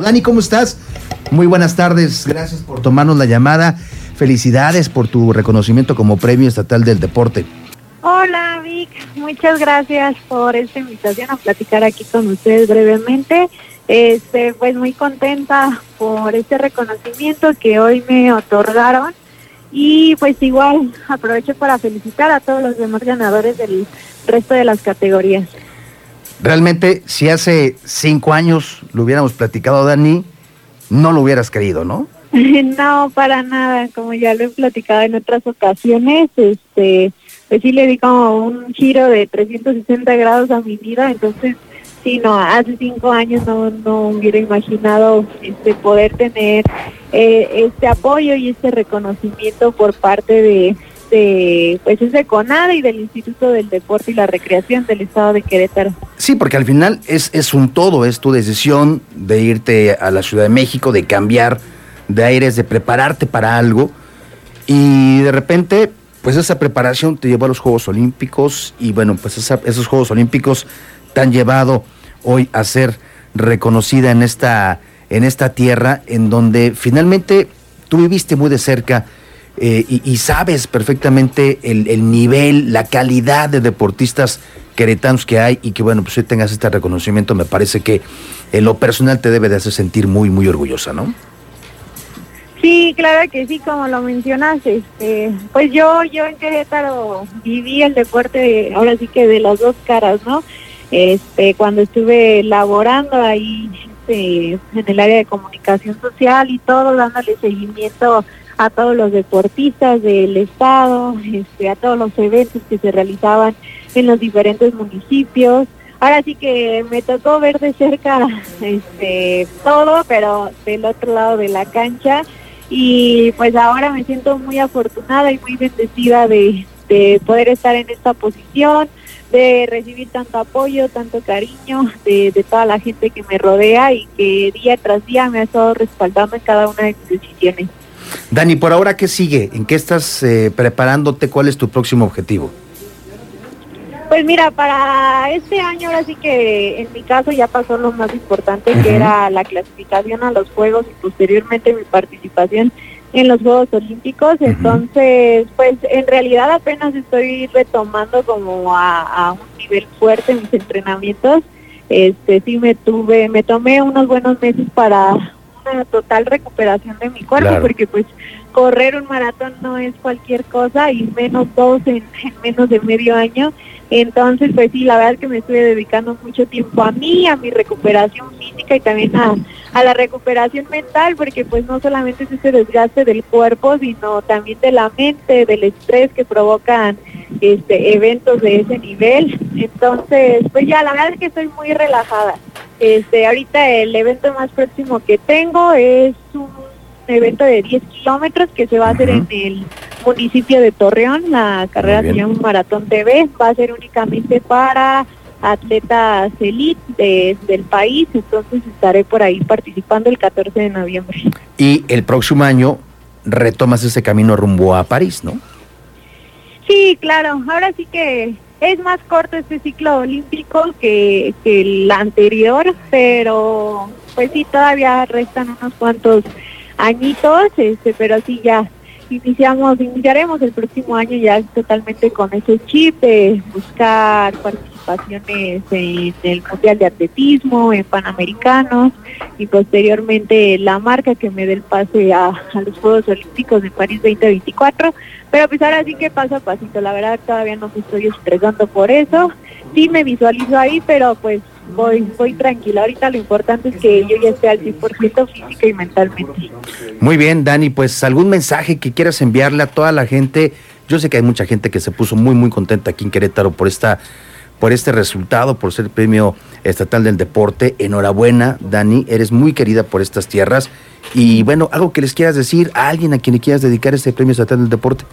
Dani, ¿cómo estás? Muy buenas tardes, gracias por tomarnos la llamada. Felicidades por tu reconocimiento como Premio Estatal del Deporte. Hola Vic, muchas gracias por esta invitación a platicar aquí con ustedes brevemente. Este, pues muy contenta por este reconocimiento que hoy me otorgaron y pues igual aprovecho para felicitar a todos los demás ganadores del resto de las categorías. Realmente, si hace cinco años lo hubiéramos platicado, Dani, no lo hubieras creído, ¿no? no, para nada. Como ya lo he platicado en otras ocasiones, este, pues sí le di como un giro de 360 grados a mi vida. Entonces, sí, no, hace cinco años no, no hubiera imaginado este poder tener eh, este apoyo y este reconocimiento por parte de, de pues ese CONADE y del Instituto del Deporte y la Recreación del Estado de Querétaro. Sí, porque al final es, es un todo, es tu decisión de irte a la Ciudad de México, de cambiar de aires, de prepararte para algo y de repente pues esa preparación te llevó a los Juegos Olímpicos y bueno, pues esos Juegos Olímpicos te han llevado hoy a ser reconocida en esta, en esta tierra en donde finalmente tú viviste muy de cerca eh, y, sabes perfectamente el, nivel, la calidad de deportistas queretanos que hay y que bueno, pues hoy tengas este reconocimiento, me parece que en lo personal te debe de hacer sentir muy, muy orgullosa, ¿no? Sí, claro que sí, como lo mencionas, este, pues yo, yo en Querétaro viví el deporte, ahora sí que de las dos caras, ¿no? Este, cuando estuve laborando ahí este, en el área de comunicación social y todo, dándole seguimiento a todos los deportistas del estado, este, a todos los eventos que se realizaban en los diferentes municipios. Ahora sí que me tocó ver de cerca este, todo, pero del otro lado de la cancha. Y pues ahora me siento muy afortunada y muy bendecida de, de poder estar en esta posición, de recibir tanto apoyo, tanto cariño de, toda la gente que me rodea y que día tras día me ha estado respaldando en cada una de mis decisiones. Dani, por ahora, ¿qué sigue? ¿En qué estás eh, preparándote? ¿Cuál es tu próximo objetivo? Pues mira, para este año ahora sí que en mi caso ya pasó lo más importante, que era la clasificación a los Juegos y posteriormente mi participación en los Juegos Olímpicos. Entonces, pues en realidad apenas estoy retomando como a, a, un nivel fuerte mis entrenamientos. Este sí me tuve, me tomé unos buenos meses para total recuperación de mi cuerpo, porque pues correr un maratón no es cualquier cosa y menos dos en, menos de medio año. Entonces, pues sí, la verdad es que me estoy dedicando mucho tiempo a mí, a mi recuperación física y también a, a la recuperación mental, porque pues no solamente es ese desgaste del cuerpo, sino también de la mente, del estrés que provocan este eventos de ese nivel. Entonces, pues ya la verdad es que estoy muy relajada. Este, ahorita el evento más próximo que tengo es un evento de 10 kilómetros que se va a hacer en el municipio de Torreón. La carrera se llama Maratón TV. Va a ser únicamente para atletas elite del país. Entonces estaré por ahí participando el 14 de noviembre. Y el próximo año retomas ese camino rumbo a París, ¿no? Sí, claro. Ahora sí que es más corto este ciclo olímpico que, el anterior, pero pues sí, todavía restan unos cuantos añitos, este, pero sí ya iniciamos, iniciaremos el próximo año ya totalmente con ese chip de buscar participaciones en el Mundial de Atletismo, en Panamericanos y posteriormente la marca que me dé el pase a, los Juegos Olímpicos de París 2024 pero pues ahora sí que paso a pasito, la verdad todavía no me estoy estresando por eso. Sí me visualizo ahí, pero pues voy voy tranquila. Ahorita lo importante es que yo ya esté al 100% física y mentalmente. Muy bien, Dani, pues algún mensaje que quieras enviarle a toda la gente. Yo sé que hay mucha gente que se puso muy muy contenta aquí en Querétaro por esta por este resultado, por ser premio estatal del deporte. Enhorabuena, Dani, eres muy querida por estas tierras. Y bueno, algo que les quieras decir a alguien a quien le quieras dedicar este premio estatal del deporte.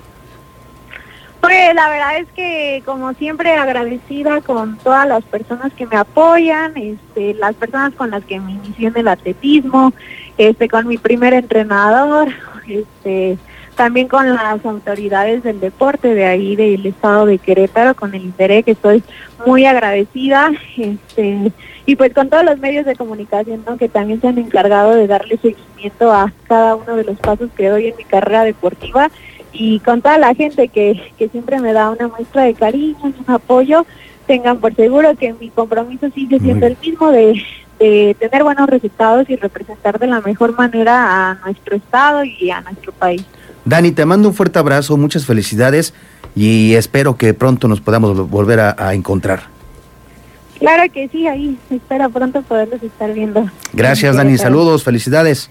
Pues la verdad es que como siempre agradecida con todas las personas que me apoyan, este, las personas con las que me inicié en el atletismo, este, con mi primer entrenador, este, también con las autoridades del deporte de ahí del estado de Querétaro, con el interés que estoy muy agradecida, este, y pues con todos los medios de comunicación que también se han encargado de darle seguimiento a cada uno de los pasos que doy en mi carrera deportiva y con toda la gente que, que siempre me da una muestra de cariño, un apoyo, tengan por seguro que mi compromiso sigue siendo el mismo de, de tener buenos resultados y representar de la mejor manera a nuestro estado y a nuestro país. Dani, te mando un fuerte abrazo, muchas felicidades y espero que pronto nos podamos volver a, encontrar. Claro que sí, ahí espero pronto poderlos estar viendo. Gracias, Dani. Saludos, felicidades.